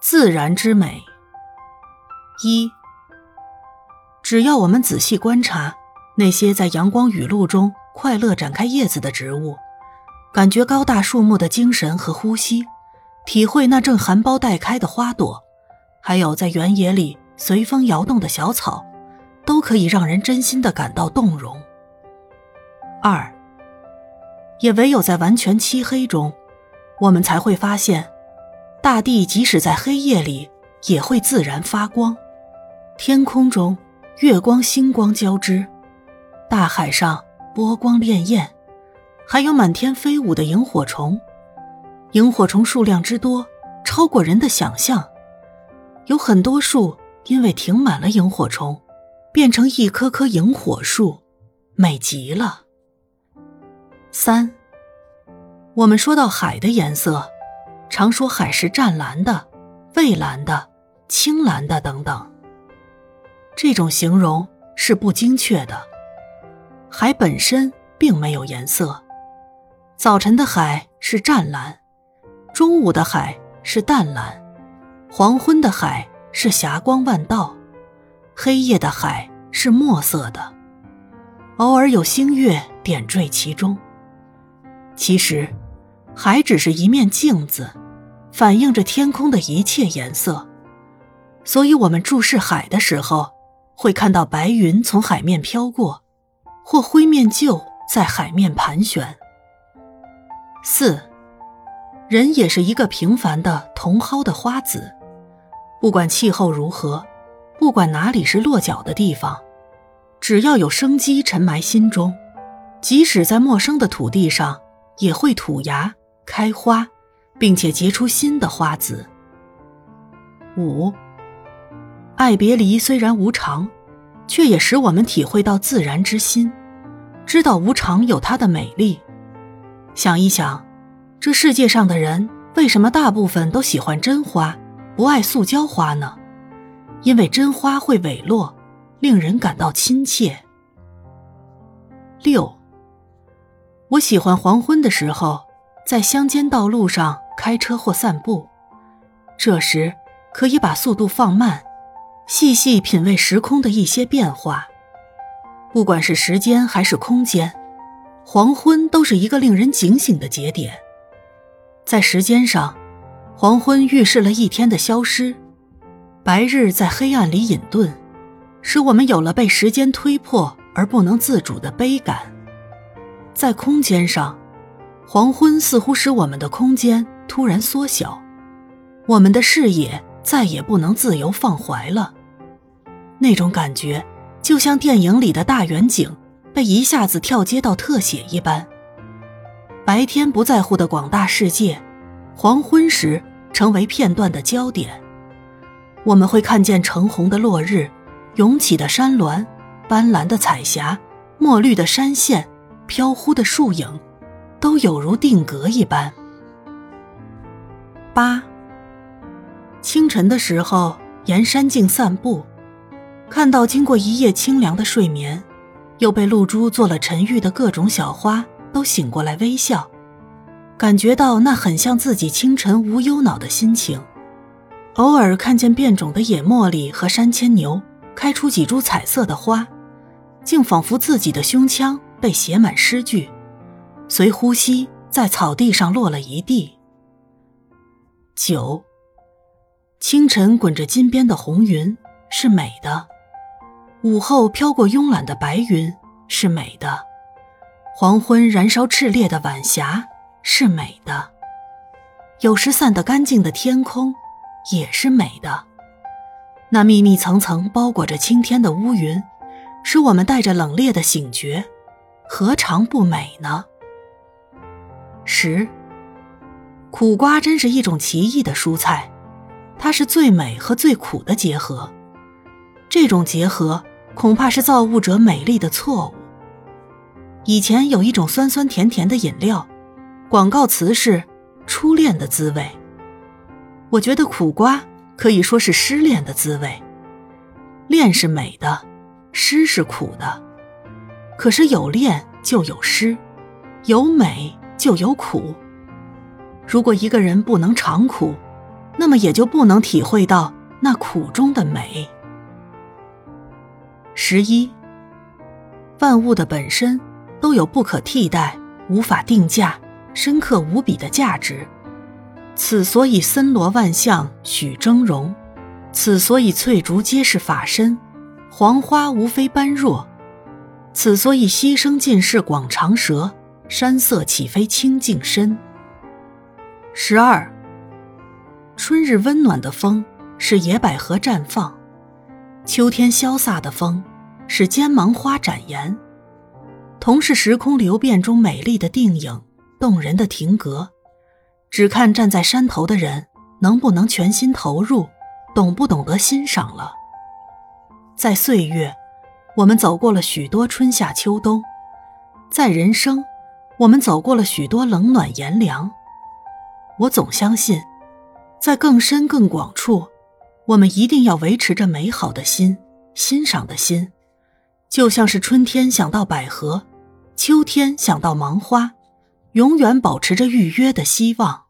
自然之美。一，只要我们仔细观察那些在阳光雨露中快乐展开叶子的植物，感觉高大树木的精神和呼吸，体会那正含苞待开的花朵，还有在原野里随风摇动的小草，都可以让人真心的感到动容。二，也唯有在完全漆黑中，我们才会发现。大地即使在黑夜里也会自然发光，天空中月光星光交织，大海上波光潋滟，还有满天飞舞的萤火虫。萤火虫数量之多，超过人的想象。有很多树因为停满了萤火虫，变成一棵棵萤火树，美极了。三，我们说到海的颜色。常说海是湛蓝的、蔚蓝的、青蓝的等等，这种形容是不精确的。海本身并没有颜色，早晨的海是湛蓝，中午的海是淡蓝，黄昏的海是霞光万道，黑夜的海是墨色的，偶尔有星月点缀其中。其实，海只是一面镜子。反映着天空的一切颜色，所以我们注视海的时候，会看到白云从海面飘过，或灰面鹫在海面盘旋。四，人也是一个平凡的茼蒿的花籽，不管气候如何，不管哪里是落脚的地方，只要有生机沉埋心中，即使在陌生的土地上，也会吐芽开花。并且结出新的花籽。五，爱别离虽然无常，却也使我们体会到自然之心，知道无常有它的美丽。想一想，这世界上的人为什么大部分都喜欢真花，不爱塑胶花呢？因为真花会萎落，令人感到亲切。六，我喜欢黄昏的时候，在乡间道路上。开车或散步，这时可以把速度放慢，细细品味时空的一些变化。不管是时间还是空间，黄昏都是一个令人警醒的节点。在时间上，黄昏预示了一天的消失，白日在黑暗里隐遁，使我们有了被时间推破而不能自主的悲感。在空间上，黄昏似乎使我们的空间。突然缩小，我们的视野再也不能自由放怀了。那种感觉就像电影里的大远景被一下子跳接到特写一般。白天不在乎的广大世界，黄昏时成为片段的焦点。我们会看见橙红的落日，涌起的山峦，斑斓的彩霞，墨绿的山线，飘忽的树影，都有如定格一般。八。清晨的时候，沿山径散步，看到经过一夜清凉的睡眠，又被露珠做了沉郁的各种小花都醒过来微笑，感觉到那很像自己清晨无忧恼的心情。偶尔看见变种的野茉莉和山牵牛开出几株彩色的花，竟仿佛自己的胸腔被写满诗句，随呼吸在草地上落了一地。九，清晨滚着金边的红云是美的，午后飘过慵懒的白云是美的，黄昏燃烧炽烈的晚霞是美的，有时散得干净的天空也是美的。那密密层层包裹着青天的乌云，使我们带着冷冽的醒觉，何尝不美呢？十。苦瓜真是一种奇异的蔬菜，它是最美和最苦的结合。这种结合恐怕是造物者美丽的错误。以前有一种酸酸甜甜的饮料，广告词是“初恋的滋味”。我觉得苦瓜可以说是失恋的滋味。恋是美的，失是苦的。可是有恋就有失，有美就有苦。如果一个人不能尝苦，那么也就不能体会到那苦中的美。十一，万物的本身都有不可替代、无法定价、深刻无比的价值。此所以森罗万象许峥嵘，此所以翠竹皆是法身，黄花无非般若。此所以溪声尽是广长舌，山色岂非清净深。十二。春日温暖的风是野百合绽放，秋天潇洒的风是尖芒花展颜。同是时空流变中美丽的定影，动人的亭阁，只看站在山头的人能不能全心投入，懂不懂得欣赏了。在岁月，我们走过了许多春夏秋冬；在人生，我们走过了许多冷暖炎凉。我总相信。在更深更广处，我们一定要维持着美好的心、欣赏的心，就像是春天想到百合，秋天想到芒花，永远保持着预约的希望。